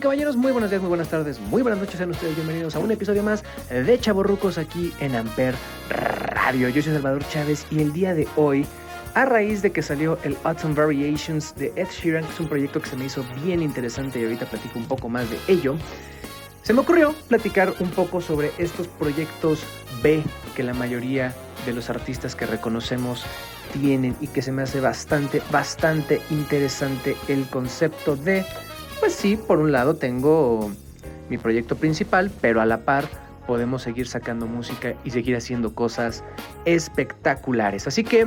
Caballeros, muy buenos días, muy buenas tardes, muy buenas noches, sean ustedes bienvenidos a un episodio más de Chaborrucos aquí en Amper Radio. Yo soy Salvador Chávez y el día de hoy, a raíz de que salió el Autumn Variations de Ed Sheeran, que es un proyecto que se me hizo bien interesante y ahorita platico un poco más de ello, se me ocurrió platicar un poco sobre estos proyectos B que la mayoría de los artistas que reconocemos tienen y que se me hace bastante, bastante interesante el concepto de pues sí, por un lado tengo mi proyecto principal, pero a la par podemos seguir sacando música y seguir haciendo cosas espectaculares. Así que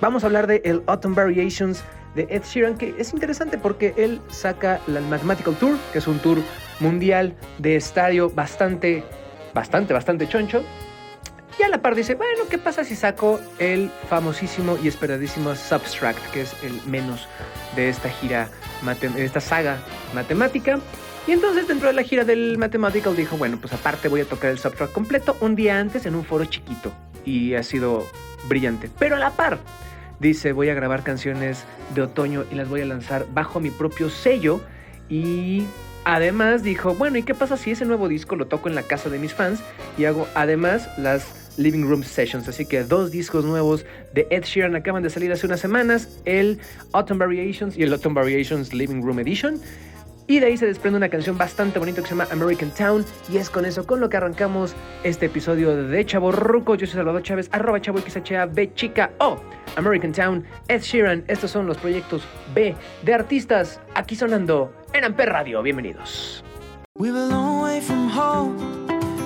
vamos a hablar de el Autumn Variations de Ed Sheeran, que es interesante porque él saca el Mathematical Tour, que es un tour mundial de estadio bastante, bastante, bastante choncho. Y a la par dice, bueno, ¿qué pasa si saco el famosísimo y esperadísimo Substract, que es el menos de esta gira, de esta saga matemática? Y entonces dentro de la gira del Mathematical dijo, bueno, pues aparte voy a tocar el Substract completo un día antes en un foro chiquito. Y ha sido brillante. Pero a la par, dice, voy a grabar canciones de otoño y las voy a lanzar bajo mi propio sello. Y además dijo, bueno, ¿y qué pasa si ese nuevo disco lo toco en la casa de mis fans? Y hago además las Living Room Sessions. Así que dos discos nuevos de Ed Sheeran acaban de salir hace unas semanas: el Autumn Variations y el Autumn Variations Living Room Edition. Y de ahí se desprende una canción bastante bonita que se llama American Town. Y es con eso con lo que arrancamos este episodio de Chavo Ruco. Yo soy Salvador Chávez, arroba chavo B chica o American Town, Ed Sheeran. Estos son los proyectos B de artistas aquí sonando en Amper Radio. Bienvenidos. We're a long way from home.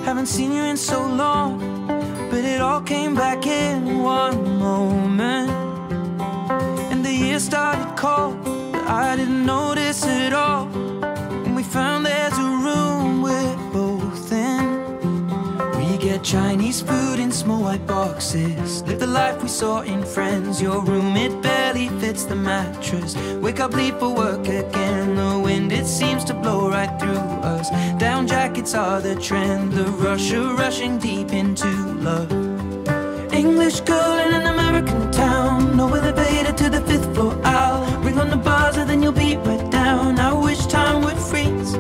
Haven't seen you in so long. But it all came back in one moment. And the year started cold, but I didn't notice it all. White boxes. Live the life we saw in Friends. Your room, it barely fits the mattress. Wake up, leave for work again. The wind, it seems to blow right through us. Down jackets are the trend. The rush of rushing deep into love. English girl in an American town. No elevator to the fifth floor. I'll ring on the buzzer, then you'll be right down. I wish time would freeze.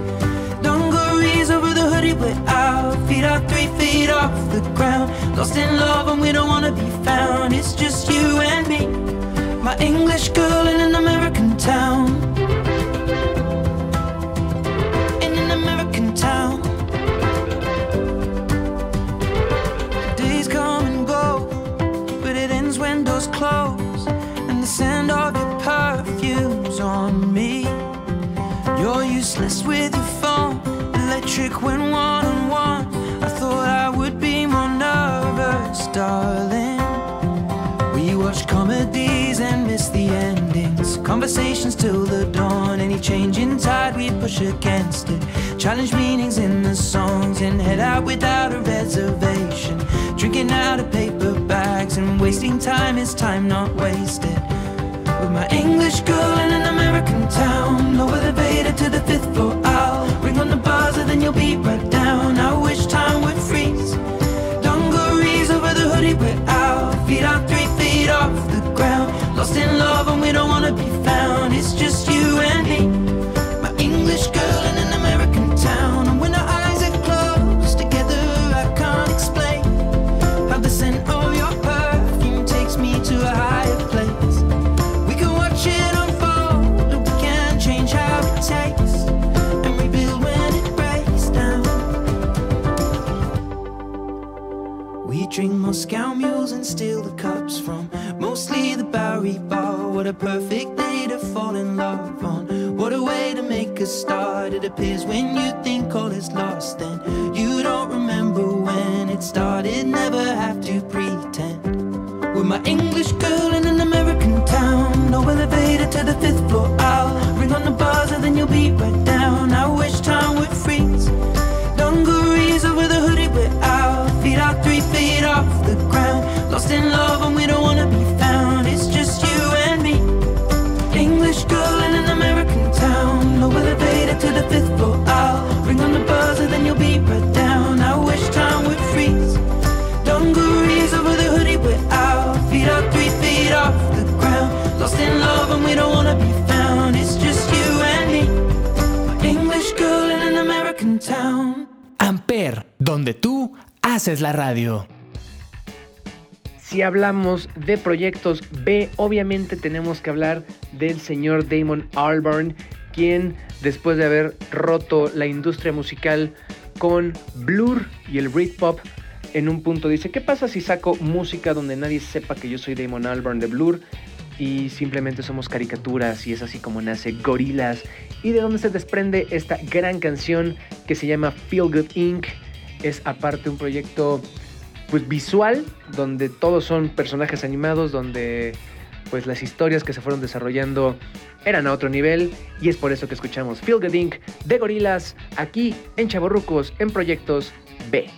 Dungarees over the hoodie, we're out. Feet are three feet off the ground. Lost in love, and we don't wanna be found. It's just you and me. My English girl in an American town. In an American town. Days come and go, but it ends when doors close. And the scent of your perfume's on me. You're useless with your phone, electric when one comedies and miss the endings. Conversations till the dawn. Any change in tide, we push against it. Challenge meanings in the songs and head out without a reservation. Drinking out of paper bags and wasting time is time not wasted. With my English girl in an American town. No elevator to the fifth floor. I'll ring on the buzzer, then you'll be right It's just you and me. My English girl in an American town. And when our eyes are closed together, I can't explain how the scent of your perfume takes me to a higher place. We can watch it unfold, and we can change how it tastes, and rebuild when it breaks down. We drink Moscow mules and steal the cups from mostly the Bowery Bar. What a perfect day fall in love on. What a way to make a start. It appears when you think all is lost, then you don't remember when it started. Never have to pretend. With my English girl in an American town, no elevator to the fifth floor. I'll ring on the buzzer, then you'll be right down. I wish time. tú haces la radio. Si hablamos de proyectos B, obviamente tenemos que hablar del señor Damon Albarn, quien después de haber roto la industria musical con Blur y el Britpop, en un punto dice, ¿qué pasa si saco música donde nadie sepa que yo soy Damon Albarn de Blur? y simplemente somos caricaturas y es así como nace Gorilas y de donde se desprende esta gran canción que se llama Feel Good Inc es aparte un proyecto pues visual, donde todos son personajes animados, donde pues las historias que se fueron desarrollando eran a otro nivel y es por eso que escuchamos Feel Good Inc. de Gorilas aquí en Chaborrucos en Proyectos B.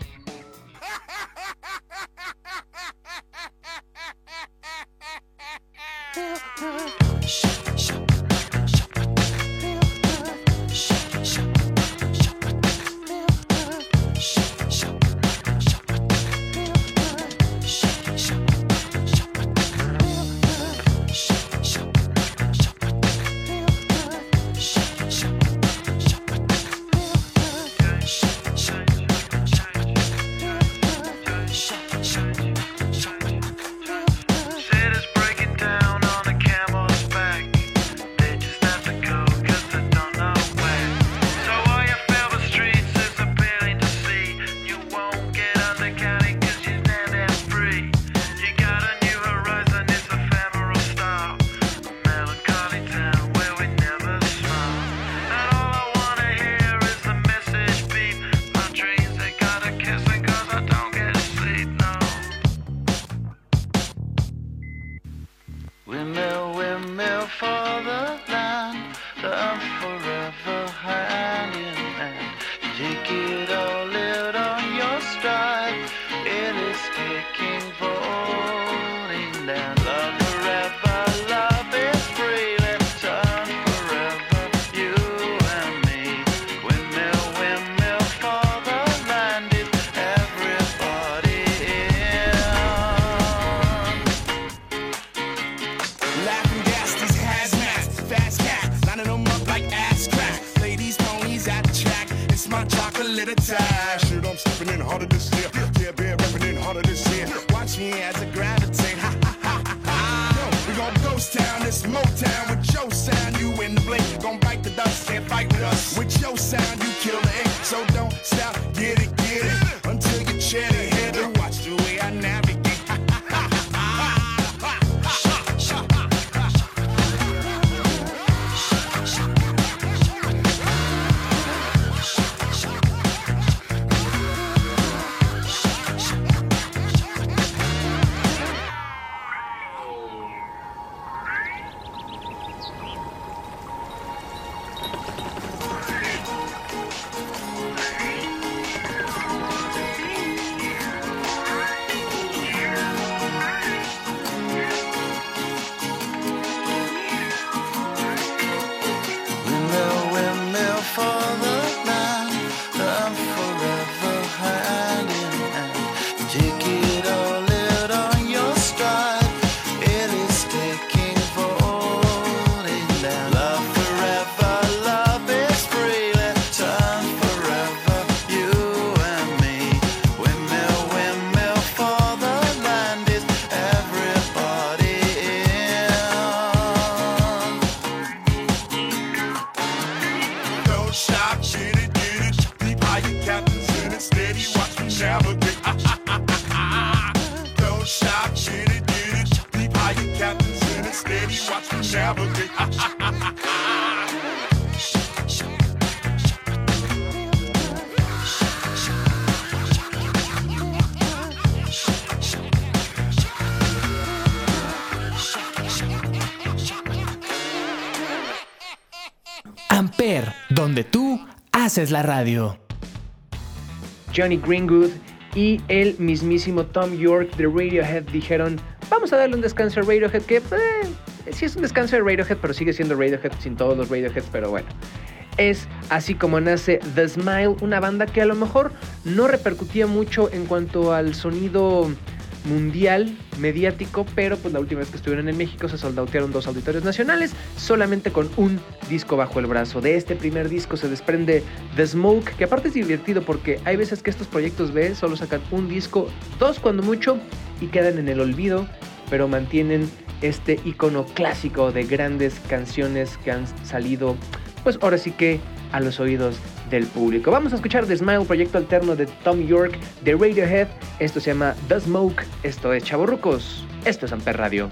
haces la radio. Johnny Greenwood y el mismísimo Tom York de Radiohead dijeron, vamos a darle un descanso a Radiohead, que eh, sí es un descanso de Radiohead, pero sigue siendo Radiohead sin todos los Radioheads, pero bueno. Es así como nace The Smile, una banda que a lo mejor no repercutía mucho en cuanto al sonido mundial, mediático, pero pues la última vez que estuvieron en México se soldautearon dos auditorios nacionales, solamente con un disco bajo el brazo. De este primer disco se desprende The Smoke, que aparte es divertido porque hay veces que estos proyectos B solo sacan un disco, dos cuando mucho, y quedan en el olvido, pero mantienen este icono clásico de grandes canciones que han salido, pues ahora sí que a los oídos del público. Vamos a escuchar The Smile, proyecto alterno de Tom York de Radiohead. Esto se llama The Smoke. Esto es Chavorrucos. Esto es Amper Radio.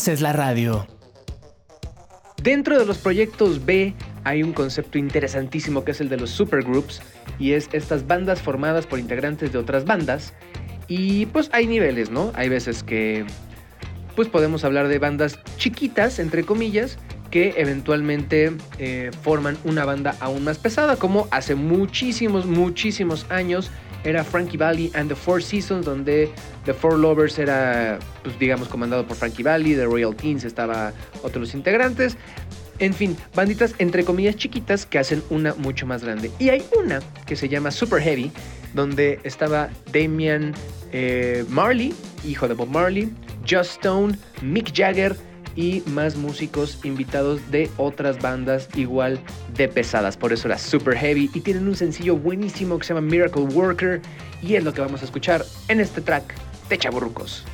Haces la radio. Dentro de los proyectos B hay un concepto interesantísimo que es el de los supergroups y es estas bandas formadas por integrantes de otras bandas y pues hay niveles, ¿no? Hay veces que pues podemos hablar de bandas chiquitas, entre comillas, que eventualmente eh, forman una banda aún más pesada, como hace muchísimos, muchísimos años era Frankie Valley and the Four Seasons, donde The Four Lovers era, pues, digamos, comandado por Frankie Valley, The Royal Teens estaba otro de los integrantes. En fin, banditas entre comillas chiquitas que hacen una mucho más grande. Y hay una que se llama Super Heavy, donde estaba Damian eh, Marley, hijo de Bob Marley, Just Stone, Mick Jagger, y más músicos invitados de otras bandas igual de pesadas. Por eso era super heavy y tienen un sencillo buenísimo que se llama Miracle Worker y es lo que vamos a escuchar en este track de Chaburrucos.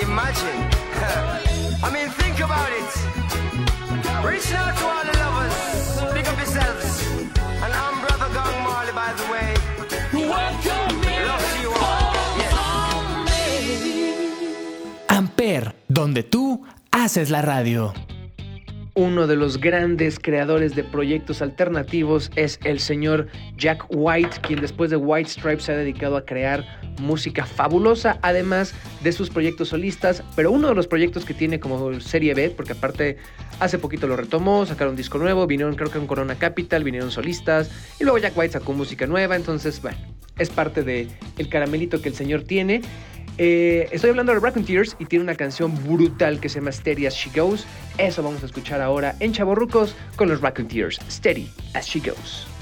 Imagine. I mean, think about it. Reach out to all the lovers. Pick up yourselves. And I'm Brother Gong Marley, by the way. Welcome Love to you all. Yes. Amper, donde tú haces la radio. Uno de los grandes creadores de proyectos alternativos es el señor Jack White, quien después de White Stripes se ha dedicado a crear música fabulosa, además de sus proyectos solistas, pero uno de los proyectos que tiene como serie B, porque aparte hace poquito lo retomó, sacaron disco nuevo, vinieron creo que en Corona Capital, vinieron solistas, y luego Jack White sacó música nueva, entonces, bueno, es parte de el caramelito que el señor tiene. Eh, estoy hablando de Tears y tiene una canción brutal que se llama Steady as She Goes. Eso vamos a escuchar ahora en Chaborrucos con los Tears. Steady as She Goes.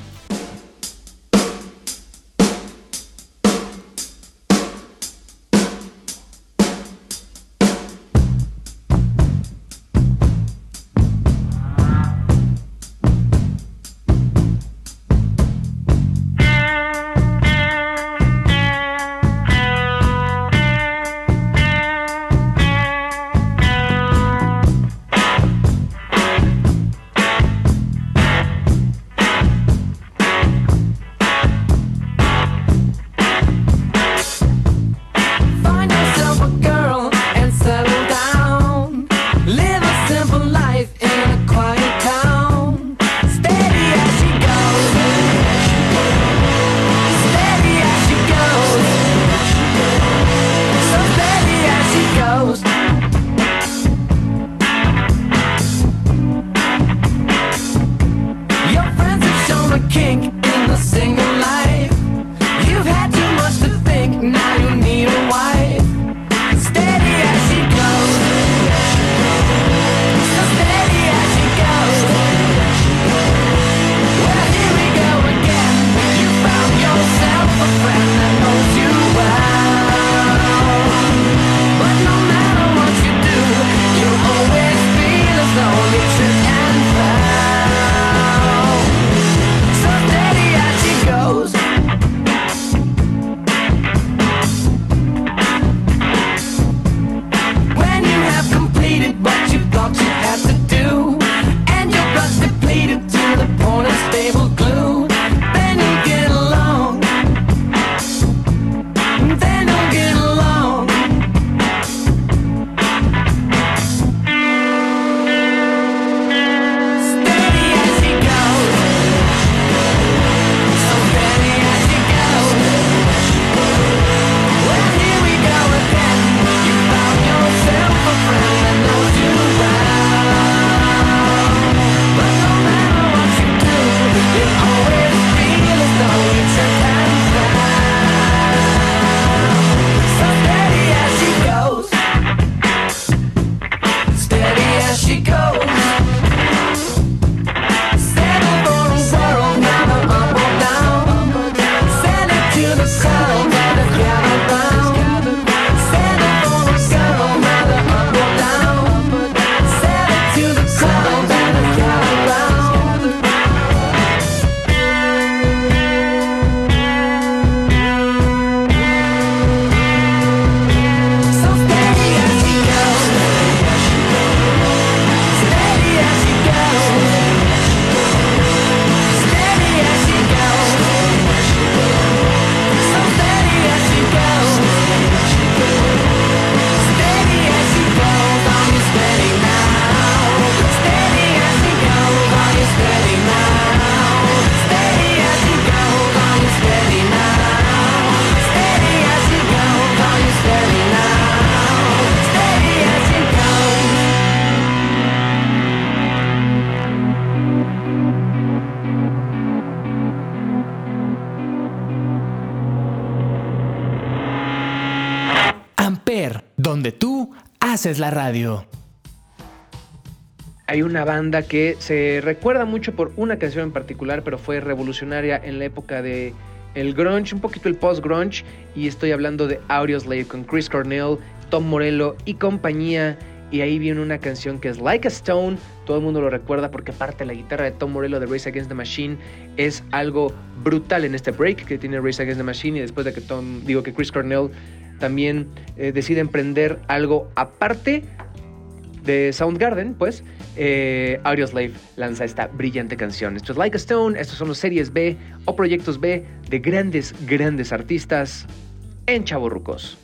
Haces la radio. Hay una banda que se recuerda mucho por una canción en particular, pero fue revolucionaria en la época de el grunge, un poquito el post-grunge, y estoy hablando de Audioslave con Chris Cornell, Tom Morello y compañía. Y ahí viene una canción que es Like a Stone, todo el mundo lo recuerda porque aparte la guitarra de Tom Morello de Race Against the Machine es algo brutal en este break que tiene Race Against the Machine y después de que Tom, digo que Chris Cornell también eh, decide emprender algo aparte de Soundgarden, pues, eh, Audioslave lanza esta brillante canción. Esto es Like a Stone, estos son los series B o proyectos B de grandes, grandes artistas en Chavorrucos.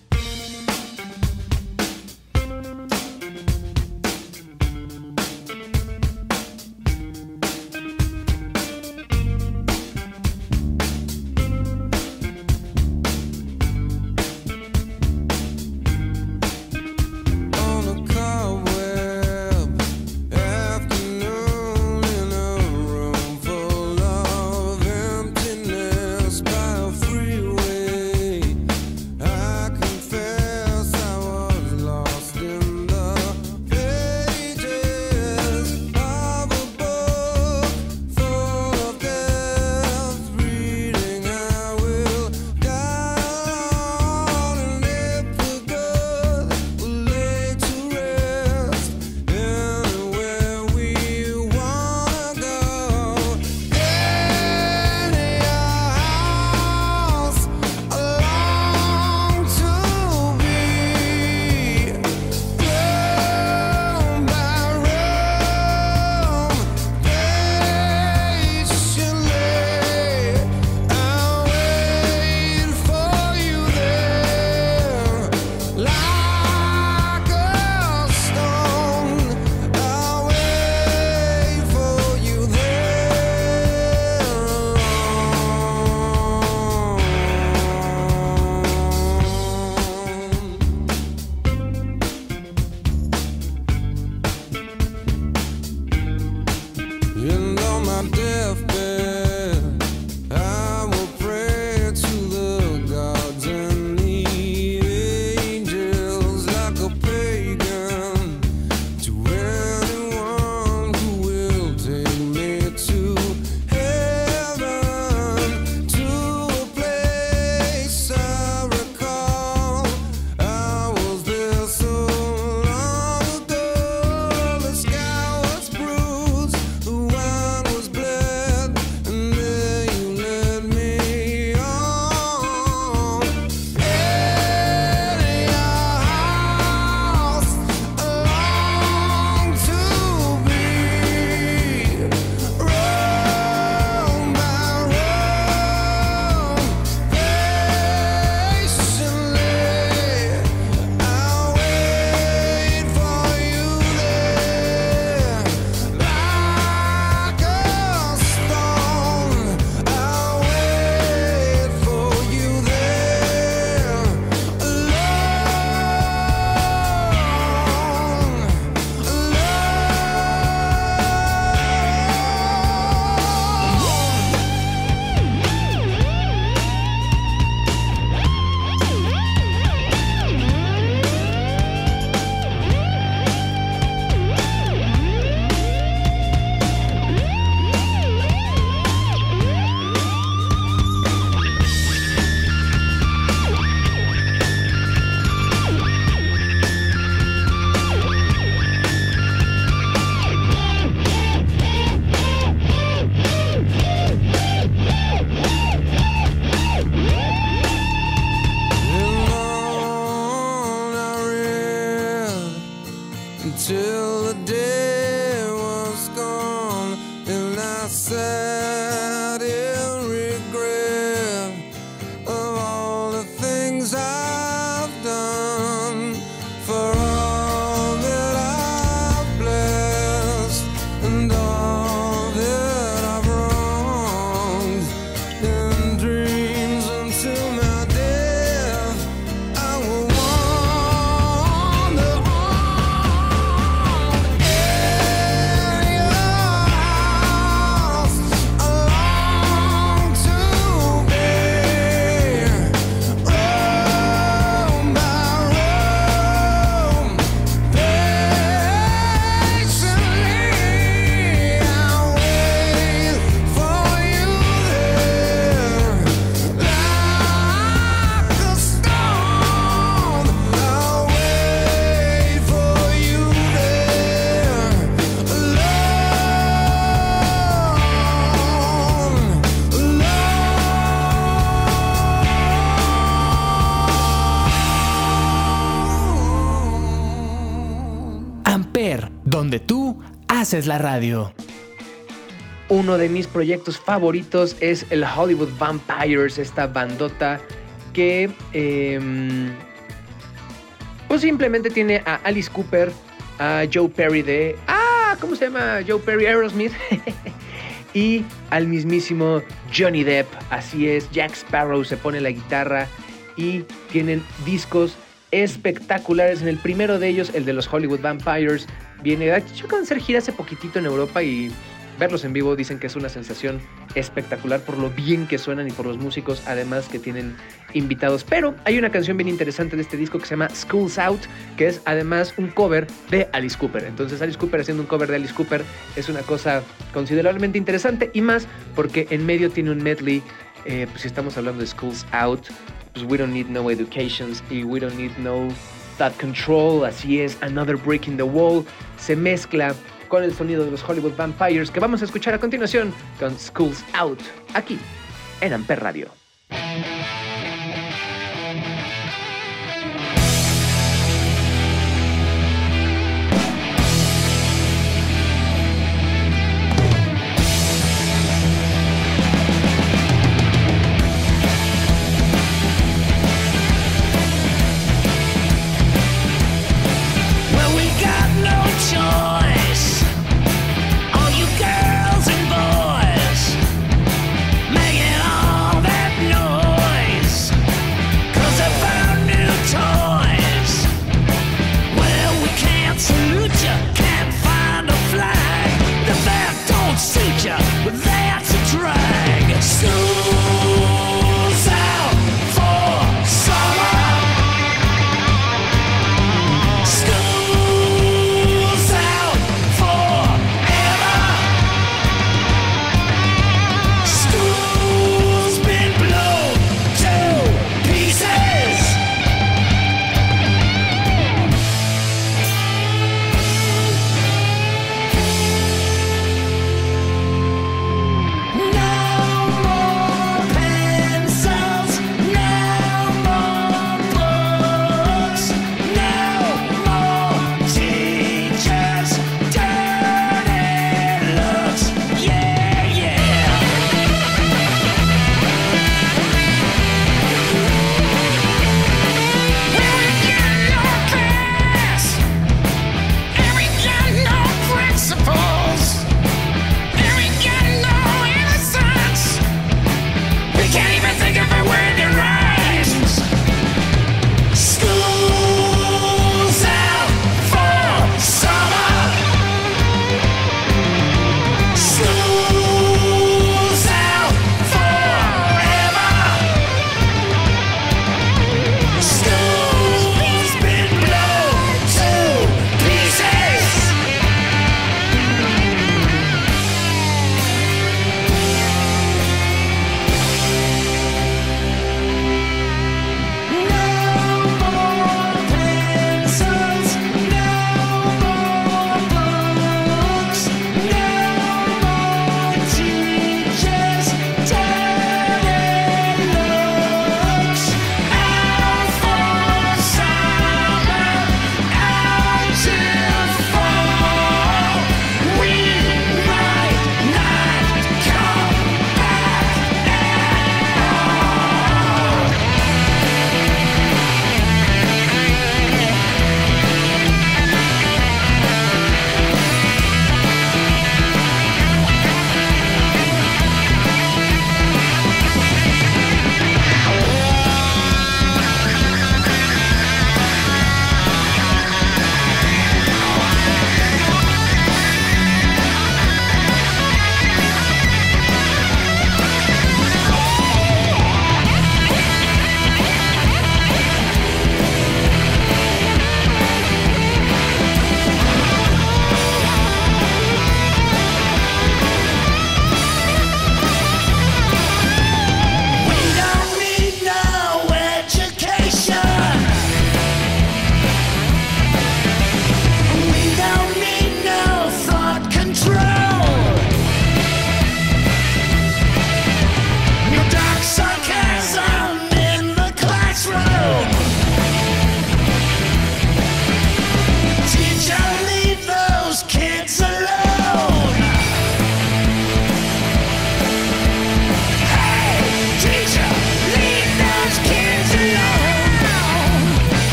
Haces la radio. Uno de mis proyectos favoritos es el Hollywood Vampires, esta bandota que em, pues simplemente tiene a Alice Cooper, a Joe Perry de... Ah, ¿cómo se llama? Joe Perry Aerosmith. y al mismísimo Johnny Depp. Así es, Jack Sparrow se pone la guitarra y tienen discos espectaculares. En el primero de ellos, el de los Hollywood Vampires, viene. Yo acaban de hacer gira hace poquitito en Europa y verlos en vivo dicen que es una sensación espectacular por lo bien que suenan y por los músicos, además que tienen invitados. Pero hay una canción bien interesante de este disco que se llama School's Out, que es además un cover de Alice Cooper. Entonces Alice Cooper haciendo un cover de Alice Cooper es una cosa considerablemente interesante y más porque en medio tiene un medley, eh, pues si estamos hablando de School's Out, pues We Don't Need No Educations y We Don't Need No That Control, así es, Another Break in the Wall, se mezcla con el sonido de los Hollywood Vampires que vamos a escuchar a continuación con Schools Out, aquí en Amper Radio.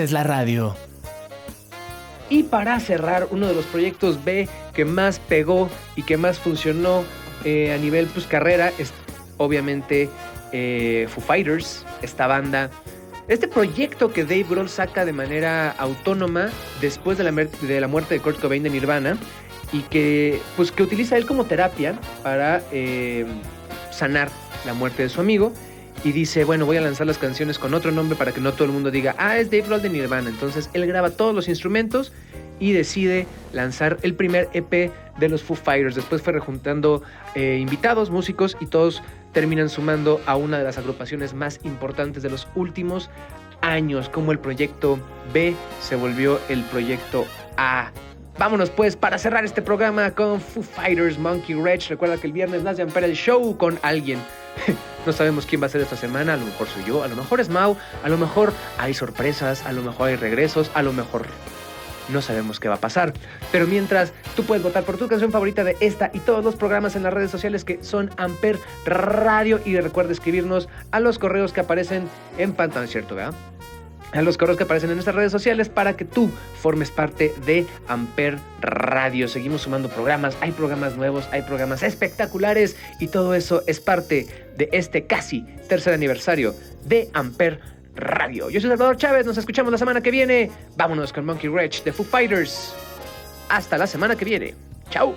Haces la radio. Y para cerrar, uno de los proyectos B que más pegó y que más funcionó eh, a nivel pues, carrera es obviamente eh, Foo Fighters, esta banda. Este proyecto que Dave Grohl saca de manera autónoma después de la, de la muerte de Kurt Cobain de Nirvana y que, pues, que utiliza él como terapia para eh, sanar la muerte de su amigo. Y dice, bueno, voy a lanzar las canciones con otro nombre para que no todo el mundo diga, ah, es Dave Grohl de Nirvana. Entonces él graba todos los instrumentos y decide lanzar el primer EP de los Foo Fighters. Después fue rejuntando eh, invitados, músicos y todos terminan sumando a una de las agrupaciones más importantes de los últimos años, como el proyecto B se volvió el proyecto A. Vámonos pues para cerrar este programa con Foo Fighters Monkey Wrench. Recuerda que el viernes nace Ampera el show con alguien. No sabemos quién va a ser esta semana, a lo mejor soy yo, a lo mejor es Mau, a lo mejor hay sorpresas, a lo mejor hay regresos, a lo mejor no sabemos qué va a pasar. Pero mientras, tú puedes votar por tu canción favorita de esta y todos los programas en las redes sociales que son Amper Radio. Y recuerda escribirnos a los correos que aparecen en pantalla, ¿cierto? ¿verdad? A los correos que aparecen en nuestras redes sociales para que tú formes parte de Amper Radio. Seguimos sumando programas, hay programas nuevos, hay programas espectaculares y todo eso es parte de este casi tercer aniversario de Amper Radio. Yo soy Salvador Chávez, nos escuchamos la semana que viene. Vámonos con Monkey Wrench de Foo Fighters. Hasta la semana que viene. Chao.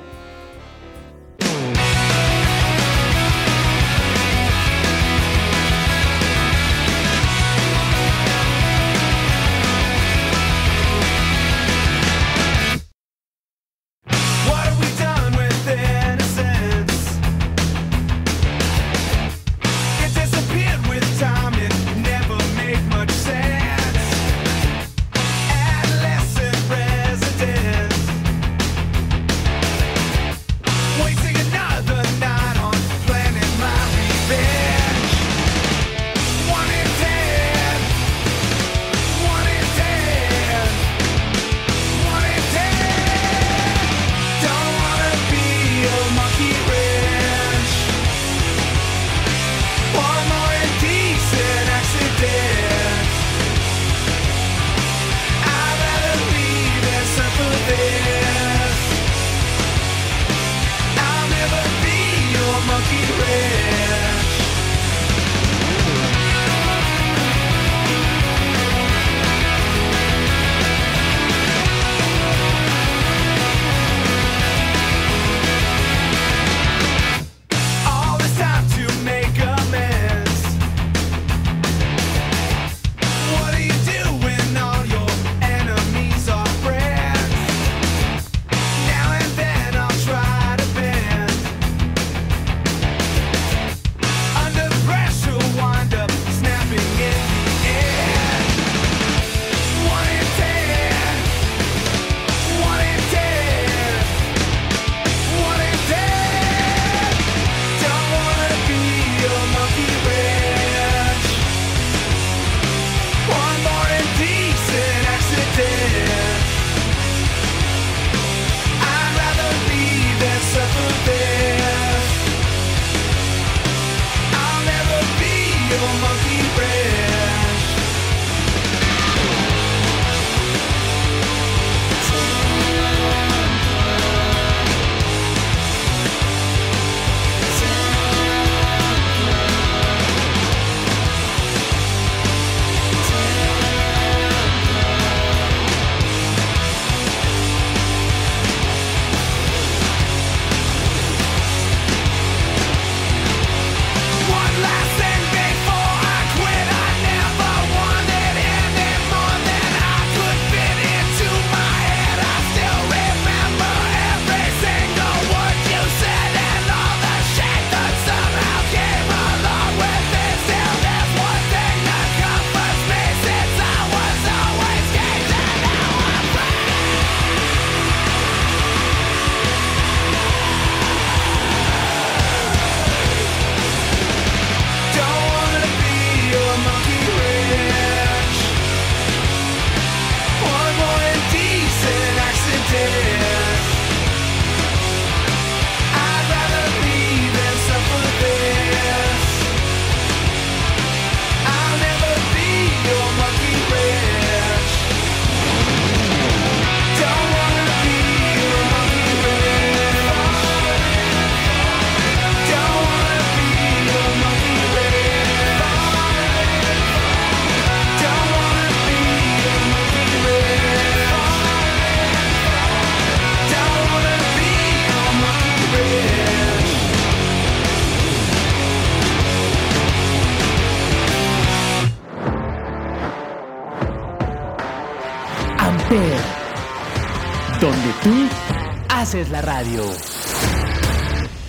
Haces la radio.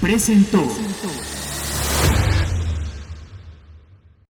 Presentó.